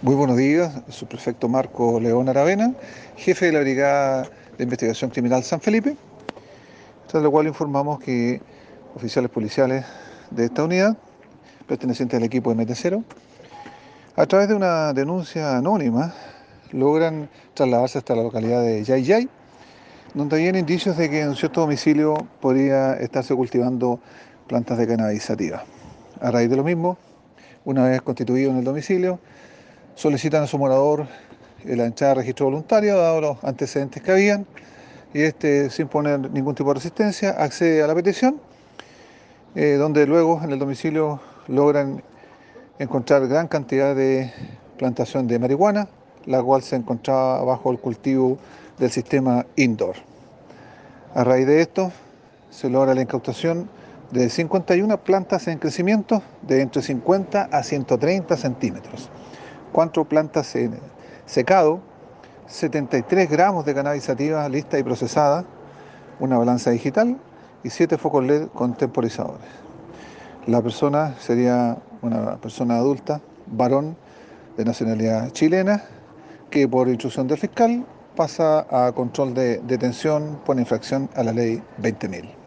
Muy buenos días, subprefecto Marco León Aravena, jefe de la Brigada de Investigación Criminal San Felipe, tras lo cual informamos que oficiales policiales de esta unidad, pertenecientes al equipo MT0, a través de una denuncia anónima, logran trasladarse hasta la localidad de Yay donde habían indicios de que en cierto domicilio podría estarse cultivando plantas de cannabis sativa. A raíz de lo mismo, una vez constituido en el domicilio, solicitan a su morador la entrada de registro voluntario, dado los antecedentes que habían, y este, sin poner ningún tipo de resistencia, accede a la petición, eh, donde luego en el domicilio logran encontrar gran cantidad de plantación de marihuana, la cual se encontraba bajo el cultivo del sistema indoor. A raíz de esto, se logra la incautación de 51 plantas en crecimiento de entre 50 a 130 centímetros cuatro plantas en secado, 73 gramos de cannabis sativa lista y procesada, una balanza digital y siete focos LED con temporizadores. La persona sería una persona adulta, varón de nacionalidad chilena, que por instrucción del fiscal pasa a control de detención por infracción a la ley 20.000.